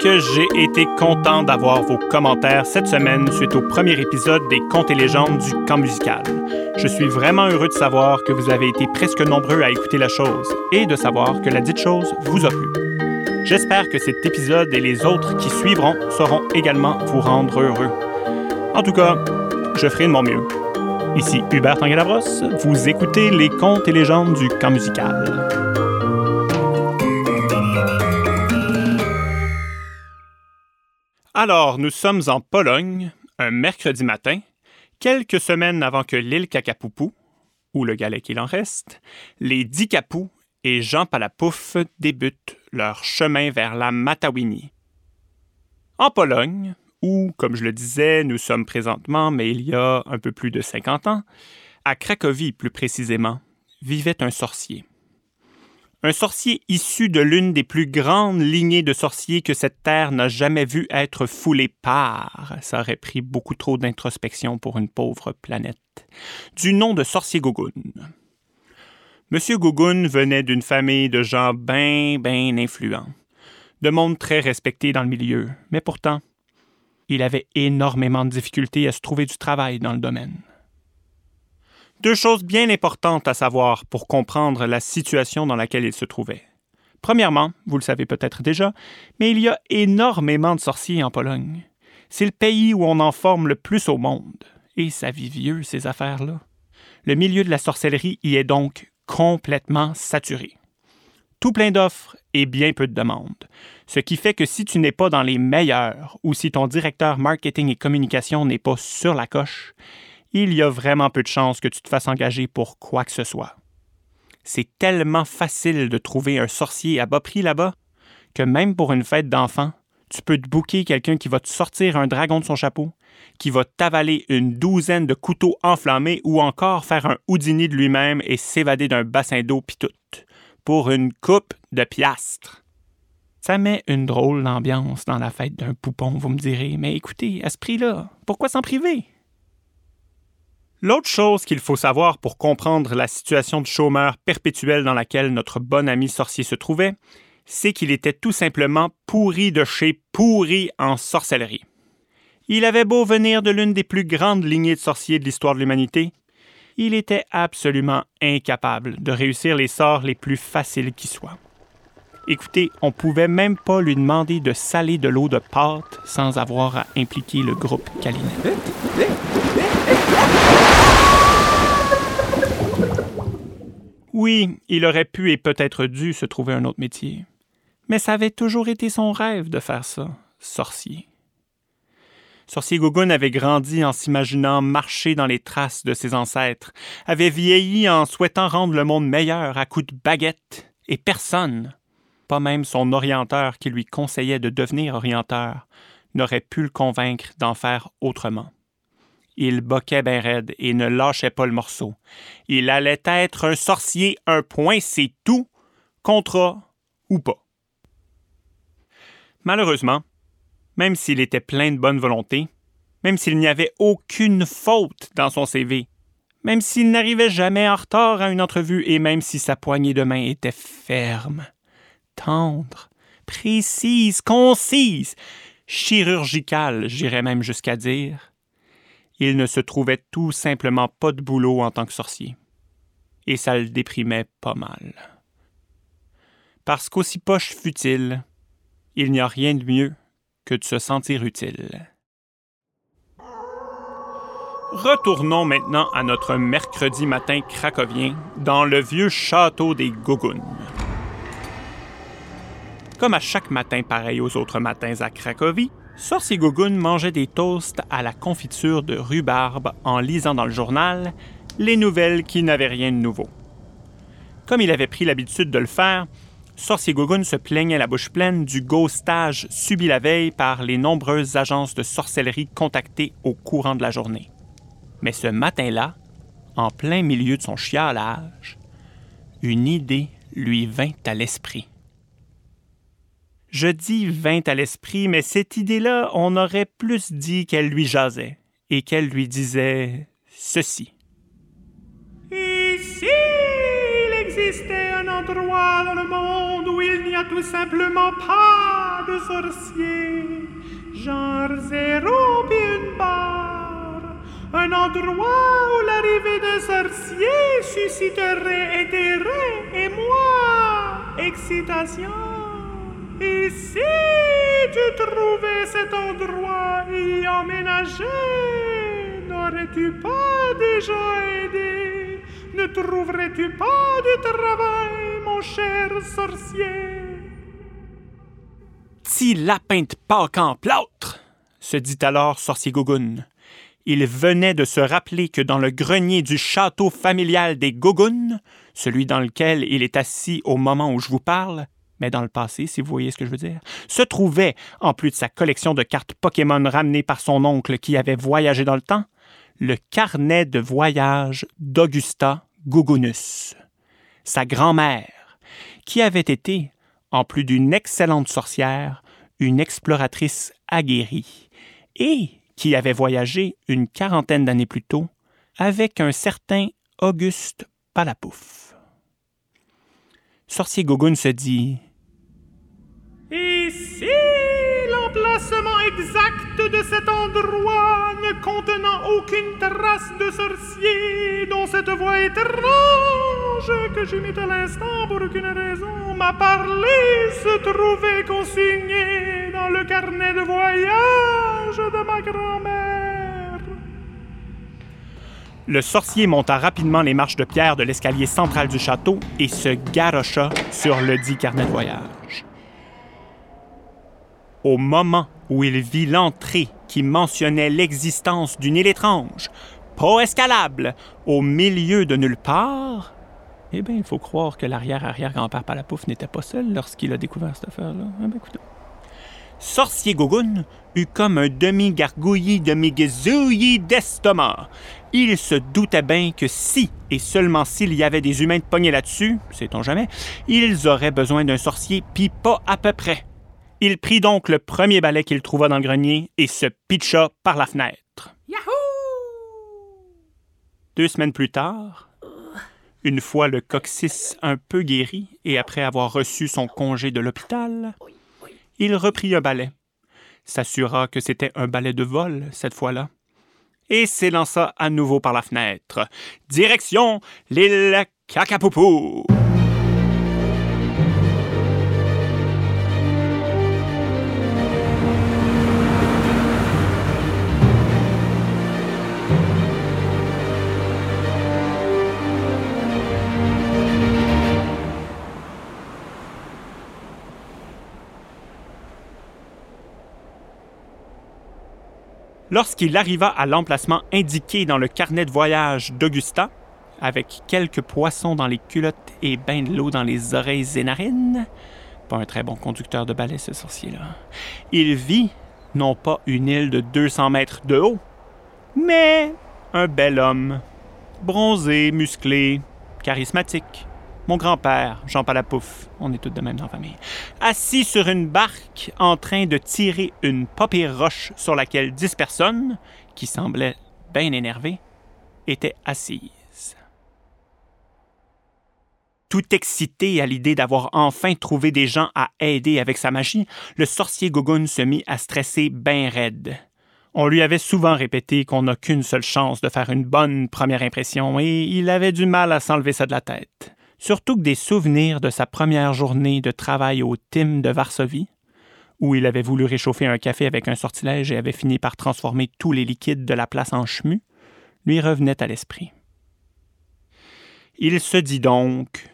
Que j'ai été content d'avoir vos commentaires cette semaine suite au premier épisode des Contes et légendes du camp musical. Je suis vraiment heureux de savoir que vous avez été presque nombreux à écouter la chose et de savoir que la dite chose vous a plu. J'espère que cet épisode et les autres qui suivront sauront également vous rendre heureux. En tout cas, je ferai de mon mieux. Ici Hubert Tangalabros, vous écoutez les contes et légendes du camp musical. Alors, nous sommes en Pologne, un mercredi matin, quelques semaines avant que l'île Cacapoupou, ou le galet qu'il en reste, les dix capous et Jean Palapouf débutent leur chemin vers la Matawini. En Pologne, où, comme je le disais, nous sommes présentement, mais il y a un peu plus de 50 ans, à Cracovie plus précisément, vivait un sorcier. Un sorcier issu de l'une des plus grandes lignées de sorciers que cette terre n'a jamais vu être foulée par. Ça aurait pris beaucoup trop d'introspection pour une pauvre planète. Du nom de sorcier Gogun. Monsieur Gogun venait d'une famille de gens bien, bien influents. De monde très respecté dans le milieu. Mais pourtant, il avait énormément de difficultés à se trouver du travail dans le domaine. Deux choses bien importantes à savoir pour comprendre la situation dans laquelle il se trouvait. Premièrement, vous le savez peut-être déjà, mais il y a énormément de sorciers en Pologne. C'est le pays où on en forme le plus au monde. Et ça vit vieux, ces affaires-là. Le milieu de la sorcellerie y est donc complètement saturé. Tout plein d'offres et bien peu de demandes. Ce qui fait que si tu n'es pas dans les meilleurs ou si ton directeur marketing et communication n'est pas sur la coche, il y a vraiment peu de chances que tu te fasses engager pour quoi que ce soit. C'est tellement facile de trouver un sorcier à bas prix là-bas que même pour une fête d'enfants, tu peux te bouquer quelqu'un qui va te sortir un dragon de son chapeau, qui va t'avaler une douzaine de couteaux enflammés ou encore faire un houdini de lui-même et s'évader d'un bassin d'eau pis tout, pour une coupe de piastres. Ça met une drôle d'ambiance dans la fête d'un poupon, vous me direz, mais écoutez, à ce prix-là, pourquoi s'en priver? L'autre chose qu'il faut savoir pour comprendre la situation de chômeur perpétuel dans laquelle notre bon ami sorcier se trouvait, c'est qu'il était tout simplement pourri de chez pourri en sorcellerie. Il avait beau venir de l'une des plus grandes lignées de sorciers de l'histoire de l'humanité, il était absolument incapable de réussir les sorts les plus faciles qui soient. Écoutez, on pouvait même pas lui demander de saler de l'eau de pâte sans avoir à impliquer le groupe Kalinet. Oui, il aurait pu et peut-être dû se trouver un autre métier. Mais ça avait toujours été son rêve de faire ça, sorcier. Sorcier Gogun avait grandi en s'imaginant marcher dans les traces de ses ancêtres, avait vieilli en souhaitant rendre le monde meilleur à coups de baguette, et personne, pas même son orienteur qui lui conseillait de devenir orienteur, n'aurait pu le convaincre d'en faire autrement. Il boquait bien raide et ne lâchait pas le morceau. Il allait être un sorcier, un point, c'est tout, contrat ou pas. Malheureusement, même s'il était plein de bonne volonté, même s'il n'y avait aucune faute dans son CV, même s'il n'arrivait jamais en retard à une entrevue et même si sa poignée de main était ferme, tendre, précise, concise, chirurgicale, j'irais même jusqu'à dire, il ne se trouvait tout simplement pas de boulot en tant que sorcier. Et ça le déprimait pas mal. Parce qu'aussi poche fut-il, il n'y a rien de mieux que de se sentir utile. Retournons maintenant à notre mercredi matin cracovien dans le vieux château des Gougounes. Comme à chaque matin pareil aux autres matins à Cracovie, Sorcier Gogun mangeait des toasts à la confiture de rhubarbe en lisant dans le journal les nouvelles qui n'avaient rien de nouveau. Comme il avait pris l'habitude de le faire, Sorcier Gogun se plaignait la bouche pleine du ghostage subi la veille par les nombreuses agences de sorcellerie contactées au courant de la journée. Mais ce matin-là, en plein milieu de son chialage, une idée lui vint à l'esprit. Je dis vint à l'esprit, mais cette idée-là, on aurait plus dit qu'elle lui jasait et qu'elle lui disait ceci. Ici, il existait un endroit dans le monde où il n'y a tout simplement pas de sorcier, genre zéro puis une barre. Un endroit où l'arrivée d'un sorcier susciterait intérêt et moi, excitation. Et si tu trouvais cet endroit y emménageais, n'aurais-tu pas déjà aidé? Ne trouverais-tu pas du travail, mon cher sorcier? Petit lapin de Pâques en plâtre, se dit alors sorcier Gougoun. Il venait de se rappeler que dans le grenier du château familial des Gougoun, celui dans lequel il est assis au moment où je vous parle, mais dans le passé, si vous voyez ce que je veux dire, se trouvait, en plus de sa collection de cartes Pokémon ramenées par son oncle qui avait voyagé dans le temps, le carnet de voyage d'Augusta Gougounus, sa grand-mère, qui avait été, en plus d'une excellente sorcière, une exploratrice aguerrie, et qui avait voyagé une quarantaine d'années plus tôt avec un certain Auguste Palapouf. Sorcier Gogun se dit Ici, l'emplacement exact de cet endroit ne contenant aucune trace de sorcier dont cette voix étrange que j'imite à l'instant pour aucune raison m'a parlé se trouvait consigné dans le carnet de voyage de ma grand-mère. Le sorcier monta rapidement les marches de pierre de l'escalier central du château et se garocha sur le dit carnet de voyage. Au moment où il vit l'entrée qui mentionnait l'existence d'une île étrange, pas escalable, au milieu de nulle part, eh bien, il faut croire que l'arrière-arrière-grand-père Palapouf n'était pas seul lorsqu'il a découvert cette affaire-là. Eh. Sorcier Gogun eut comme un demi-gargouillis, demi-gazouillis d'estomac. Il se doutait bien que si, et seulement s'il y avait des humains de pognés là-dessus, sait-on jamais, ils auraient besoin d'un sorcier, puis pas à peu près. Il prit donc le premier balai qu'il trouva dans le grenier et se pitcha par la fenêtre. Yahoo! Deux semaines plus tard, une fois le coccyx un peu guéri et après avoir reçu son congé de l'hôpital, il reprit un balai, s'assura que c'était un balai de vol cette fois-là, et s'élança à nouveau par la fenêtre. Direction l'île Cacapoupou. Lorsqu'il arriva à l'emplacement indiqué dans le carnet de voyage d'Augusta, avec quelques poissons dans les culottes et bain de l'eau dans les oreilles et narines, pas un très bon conducteur de balai ce sorcier-là, il vit non pas une île de 200 mètres de haut, mais un bel homme, bronzé, musclé, charismatique, mon grand-père, Jean Palapouf, on est tous de même dans la famille, assis sur une barque en train de tirer une paupière roche sur laquelle dix personnes, qui semblaient bien énervées, étaient assises. Tout excité à l'idée d'avoir enfin trouvé des gens à aider avec sa magie, le sorcier Gogun se mit à stresser bien raide. On lui avait souvent répété qu'on n'a qu'une seule chance de faire une bonne première impression et il avait du mal à s'enlever ça de la tête surtout que des souvenirs de sa première journée de travail au Tim de Varsovie, où il avait voulu réchauffer un café avec un sortilège et avait fini par transformer tous les liquides de la place en chemu, lui revenaient à l'esprit. Il se dit donc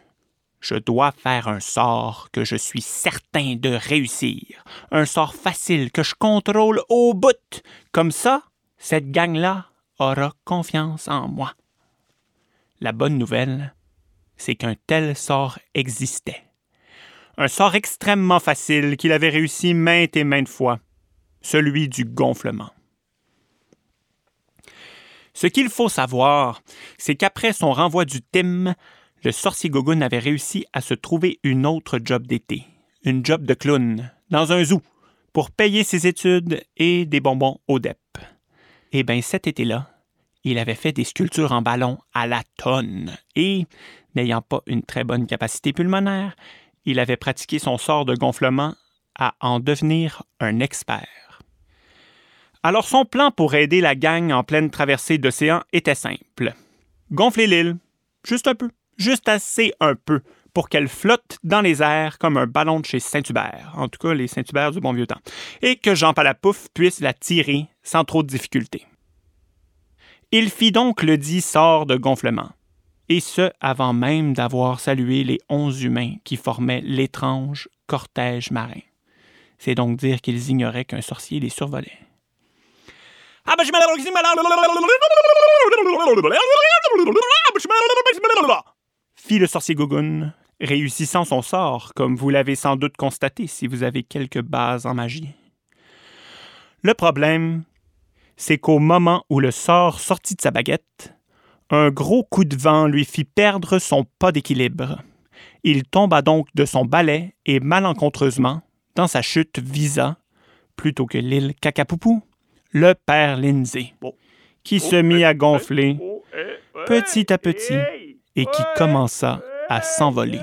Je dois faire un sort que je suis certain de réussir, un sort facile que je contrôle au bout. Comme ça, cette gang-là aura confiance en moi. La bonne nouvelle, c'est qu'un tel sort existait. Un sort extrêmement facile qu'il avait réussi maintes et maintes fois, celui du gonflement. Ce qu'il faut savoir, c'est qu'après son renvoi du Tim, le sorcier Gogun avait réussi à se trouver une autre job d'été, une job de clown, dans un zoo, pour payer ses études et des bonbons au DEP. Eh bien, cet été-là, il avait fait des sculptures en ballon à la tonne et n'ayant pas une très bonne capacité pulmonaire, il avait pratiqué son sort de gonflement à en devenir un expert. Alors son plan pour aider la gang en pleine traversée d'océan était simple. Gonfler l'île, juste un peu, juste assez un peu, pour qu'elle flotte dans les airs comme un ballon de chez Saint-Hubert, en tout cas les Saint-Hubert du bon vieux temps, et que Jean Palapouf puisse la tirer sans trop de difficulté. Il fit donc le dit sort de gonflement, et ce avant même d'avoir salué les onze humains qui formaient l'étrange cortège marin. C'est donc dire qu'ils ignoraient qu'un sorcier les survolait. Fit le sorcier Gougoun, réussissant son sort, comme vous l'avez sans doute constaté si vous avez quelques bases en magie. Le problème, c'est qu'au moment où le sort sortit de sa baguette, un gros coup de vent lui fit perdre son pas d'équilibre. Il tomba donc de son balai et malencontreusement, dans sa chute, visa, plutôt que l'île Cacapoupou, le père Lindsay, qui se mit à gonfler petit à petit et qui commença à s'envoler.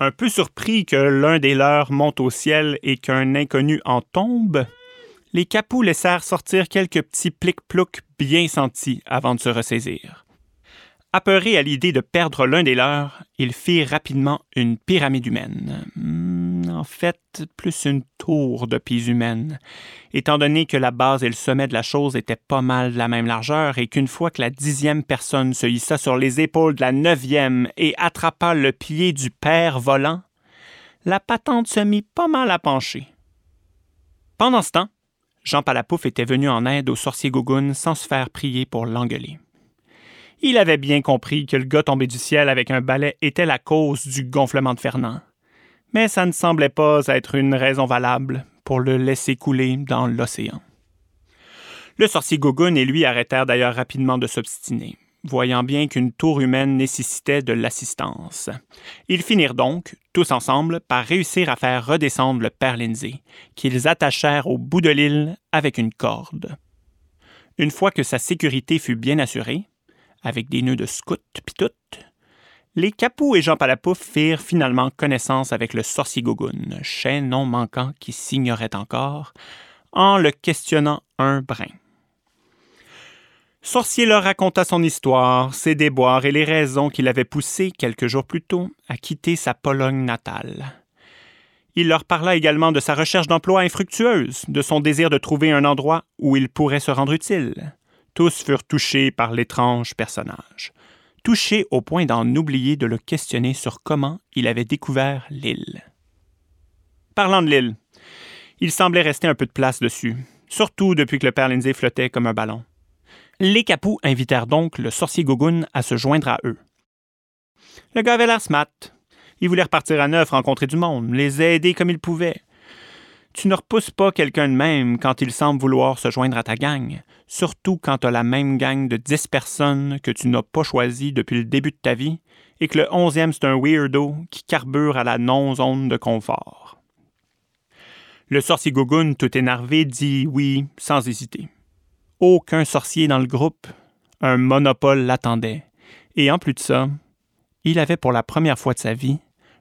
Un peu surpris que l'un des leurs monte au ciel et qu'un inconnu en tombe, les capous laissèrent sortir quelques petits plic-ploucs bien sentis avant de se ressaisir. Apeurés à l'idée de perdre l'un des leurs, ils firent rapidement une pyramide humaine. Hmm, en fait, plus une tour de pise humaine, étant donné que la base et le sommet de la chose étaient pas mal de la même largeur et qu'une fois que la dixième personne se hissa sur les épaules de la neuvième et attrapa le pied du père volant, la patente se mit pas mal à pencher. Pendant ce temps, Jean Palapouf était venu en aide au sorcier Gougoun sans se faire prier pour l'engueuler. Il avait bien compris que le gars tombé du ciel avec un balai était la cause du gonflement de Fernand. Mais ça ne semblait pas être une raison valable pour le laisser couler dans l'océan. Le sorcier Gogun et lui arrêtèrent d'ailleurs rapidement de s'obstiner, voyant bien qu'une tour humaine nécessitait de l'assistance. Ils finirent donc, tous ensemble, par réussir à faire redescendre le père Lindsay, qu'ils attachèrent au bout de l'île avec une corde. Une fois que sa sécurité fut bien assurée, avec des nœuds de scout pis tout, les Capous et Jean Palapouf firent finalement connaissance avec le sorcier Gogun, chien non manquant qui s'ignorait encore, en le questionnant un brin. Sorcier leur raconta son histoire, ses déboires et les raisons qui l'avaient poussé, quelques jours plus tôt, à quitter sa Pologne natale. Il leur parla également de sa recherche d'emploi infructueuse, de son désir de trouver un endroit où il pourrait se rendre utile. Tous furent touchés par l'étrange personnage, touchés au point d'en oublier de le questionner sur comment il avait découvert l'île. Parlant de l'île, il semblait rester un peu de place dessus, surtout depuis que le père Lindsay flottait comme un ballon. Les capous invitèrent donc le sorcier Gogun à se joindre à eux. Le gars avait l'air smart. Il voulait repartir à neuf, rencontrer du monde, les aider comme il pouvait. Tu ne repousses pas quelqu'un de même quand il semble vouloir se joindre à ta gang, surtout quand tu as la même gang de dix personnes que tu n'as pas choisies depuis le début de ta vie et que le onzième c'est un weirdo qui carbure à la non-zone de confort. Le sorcier Gogun, tout énervé, dit oui sans hésiter. Aucun sorcier dans le groupe, un monopole l'attendait, et en plus de ça, il avait pour la première fois de sa vie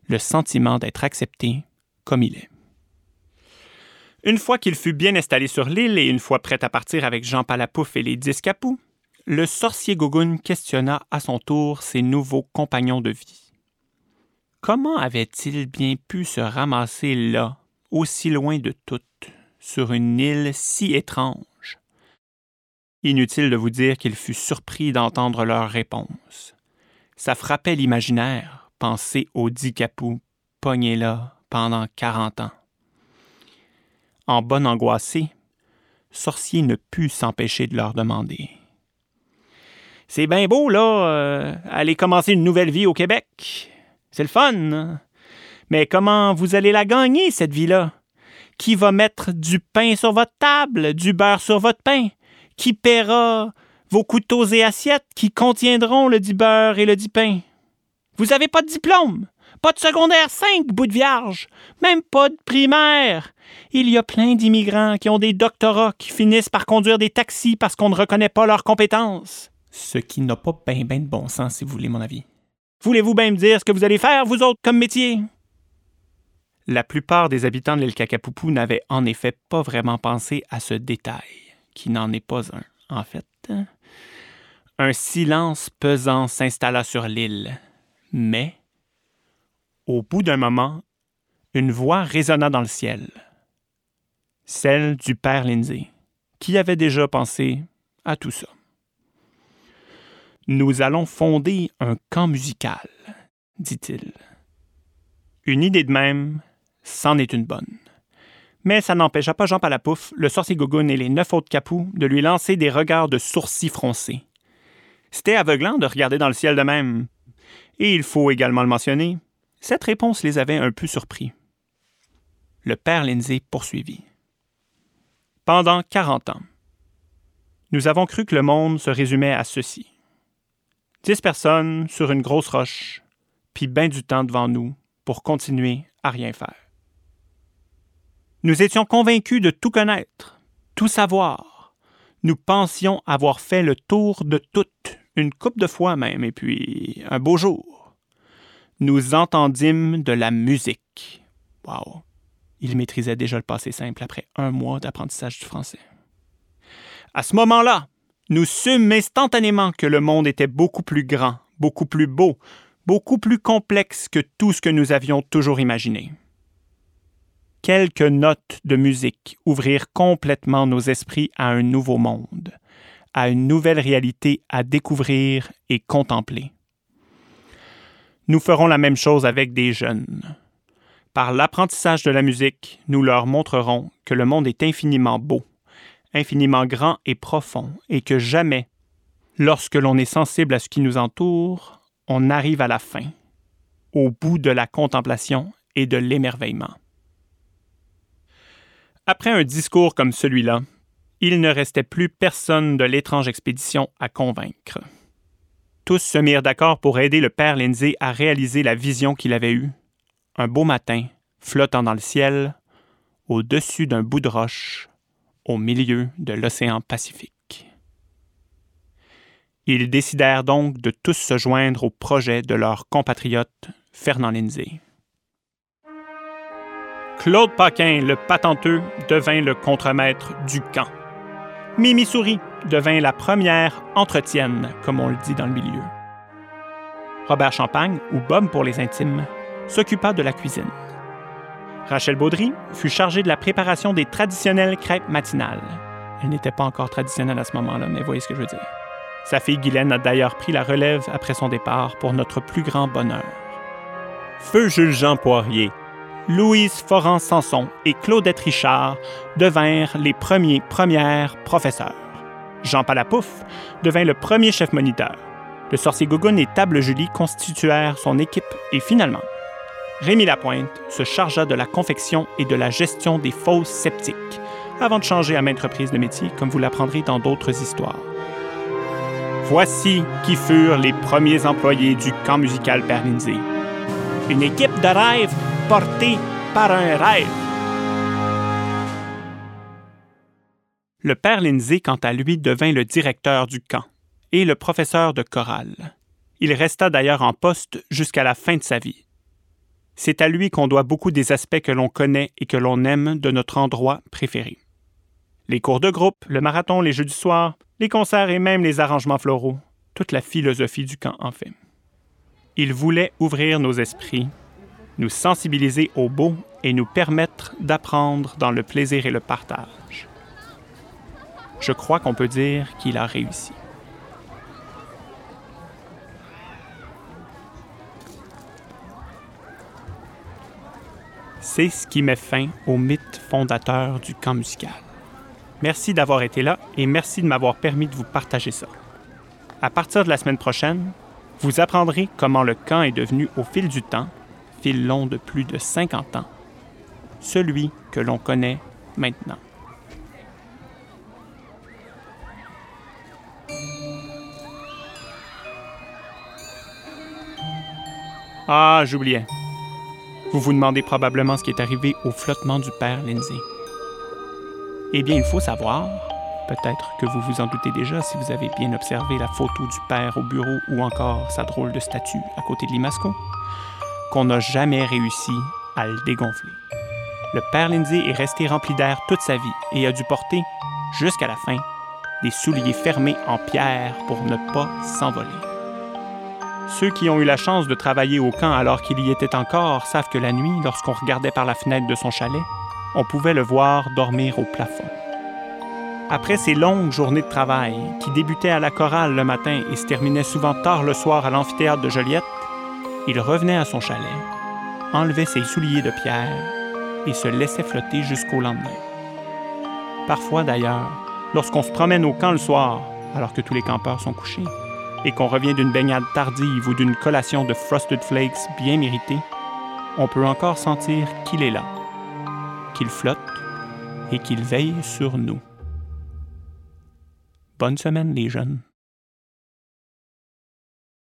le sentiment d'être accepté comme il est. Une fois qu'il fut bien installé sur l'île et une fois prêt à partir avec Jean Palapouf et les dix capous, le sorcier Gogun questionna à son tour ses nouveaux compagnons de vie. Comment avait-il bien pu se ramasser là, aussi loin de toutes, sur une île si étrange? Inutile de vous dire qu'il fut surpris d'entendre leur réponse. Ça frappait l'imaginaire, penser aux dix capous pognés là pendant quarante ans en bonne angoissée, Sorcier ne put s'empêcher de leur demander. C'est bien beau, là, euh, aller commencer une nouvelle vie au Québec. C'est le fun. Hein? Mais comment vous allez la gagner, cette vie-là? Qui va mettre du pain sur votre table, du beurre sur votre pain? Qui paiera vos couteaux et assiettes qui contiendront le dit beurre et le dit pain? Vous n'avez pas de diplôme. Pas de secondaire 5, bout de vierge. Même pas de primaire. Il y a plein d'immigrants qui ont des doctorats qui finissent par conduire des taxis parce qu'on ne reconnaît pas leurs compétences. Ce qui n'a pas bien ben de bon sens, si vous voulez mon avis. Voulez-vous bien me dire ce que vous allez faire, vous autres, comme métier? La plupart des habitants de l'île Cacapoupou n'avaient en effet pas vraiment pensé à ce détail, qui n'en est pas un, en fait. Un silence pesant s'installa sur l'île, mais, au bout d'un moment, une voix résonna dans le ciel, celle du père Lindsay, qui avait déjà pensé à tout ça. Nous allons fonder un camp musical, dit-il. Une idée de même, c'en est une bonne. Mais ça n'empêcha pas Jean Palapouf, le sorcier Gogun et les neuf autres capous de lui lancer des regards de sourcils froncés. C'était aveuglant de regarder dans le ciel de même. Et il faut également le mentionner, cette réponse les avait un peu surpris. Le père Lindsay poursuivit. Pendant quarante ans, nous avons cru que le monde se résumait à ceci. Dix personnes sur une grosse roche, puis bien du temps devant nous pour continuer à rien faire. Nous étions convaincus de tout connaître, tout savoir. Nous pensions avoir fait le tour de tout, une coupe de fois même, et puis un beau jour. Nous entendîmes de la musique. Wow! Il maîtrisait déjà le passé simple après un mois d'apprentissage du français. À ce moment-là, nous sûmes instantanément que le monde était beaucoup plus grand, beaucoup plus beau, beaucoup plus complexe que tout ce que nous avions toujours imaginé. Quelques notes de musique ouvrirent complètement nos esprits à un nouveau monde, à une nouvelle réalité à découvrir et contempler. Nous ferons la même chose avec des jeunes. Par l'apprentissage de la musique, nous leur montrerons que le monde est infiniment beau, infiniment grand et profond, et que jamais, lorsque l'on est sensible à ce qui nous entoure, on arrive à la fin, au bout de la contemplation et de l'émerveillement. Après un discours comme celui-là, il ne restait plus personne de l'étrange expédition à convaincre. Tous se mirent d'accord pour aider le père Lindsay à réaliser la vision qu'il avait eue. Un beau matin, flottant dans le ciel, au-dessus d'un bout de roche, au milieu de l'océan Pacifique. Ils décidèrent donc de tous se joindre au projet de leur compatriote Fernand Lindsay. Claude Paquin, le patenteux, devint le contremaître du camp. Mimi Souris devint la première entretienne, comme on le dit dans le milieu. Robert Champagne, ou Bob pour les intimes, s'occupa de la cuisine. Rachel Baudry fut chargée de la préparation des traditionnelles crêpes matinales. Elle n'était pas encore traditionnelle à ce moment-là, mais voyez ce que je veux dire. Sa fille Guylaine a d'ailleurs pris la relève après son départ pour notre plus grand bonheur. Feu Jules Jean Poirier, Louise Foran Sanson et Claudette Richard devinrent les premiers premières professeurs. Jean Palapouf devint le premier chef moniteur. Le sorcier Gogun et Table Julie constituèrent son équipe et finalement, Rémi Lapointe se chargea de la confection et de la gestion des fausses sceptiques, avant de changer à maintes reprises de métier, comme vous l'apprendrez dans d'autres histoires. Voici qui furent les premiers employés du camp musical Père Une équipe de rêve par un rêve. Le père Lindsay, quant à lui, devint le directeur du camp et le professeur de chorale. Il resta d'ailleurs en poste jusqu'à la fin de sa vie. C'est à lui qu'on doit beaucoup des aspects que l'on connaît et que l'on aime de notre endroit préféré. Les cours de groupe, le marathon, les jeux du soir, les concerts et même les arrangements floraux, toute la philosophie du camp en fait. Il voulait ouvrir nos esprits, nous sensibiliser au beau et nous permettre d'apprendre dans le plaisir et le partage. Je crois qu'on peut dire qu'il a réussi. C'est ce qui met fin au mythe fondateur du camp musical. Merci d'avoir été là et merci de m'avoir permis de vous partager ça. À partir de la semaine prochaine, vous apprendrez comment le camp est devenu au fil du temps, fil long de plus de 50 ans, celui que l'on connaît maintenant. Ah, j'oubliais. Vous vous demandez probablement ce qui est arrivé au flottement du père Lindsay. Eh bien, il faut savoir, Peut-être que vous vous en doutez déjà si vous avez bien observé la photo du père au bureau ou encore sa drôle de statue à côté de Limasco, qu'on n'a jamais réussi à le dégonfler. Le père Lindsay est resté rempli d'air toute sa vie et a dû porter, jusqu'à la fin, des souliers fermés en pierre pour ne pas s'envoler. Ceux qui ont eu la chance de travailler au camp alors qu'il y était encore savent que la nuit, lorsqu'on regardait par la fenêtre de son chalet, on pouvait le voir dormir au plafond. Après ces longues journées de travail, qui débutaient à la chorale le matin et se terminaient souvent tard le soir à l'amphithéâtre de Joliette, il revenait à son chalet, enlevait ses souliers de pierre et se laissait flotter jusqu'au lendemain. Parfois d'ailleurs, lorsqu'on se promène au camp le soir, alors que tous les campeurs sont couchés, et qu'on revient d'une baignade tardive ou d'une collation de Frosted Flakes bien méritée, on peut encore sentir qu'il est là, qu'il flotte et qu'il veille sur nous. Bonne semaine les jeunes.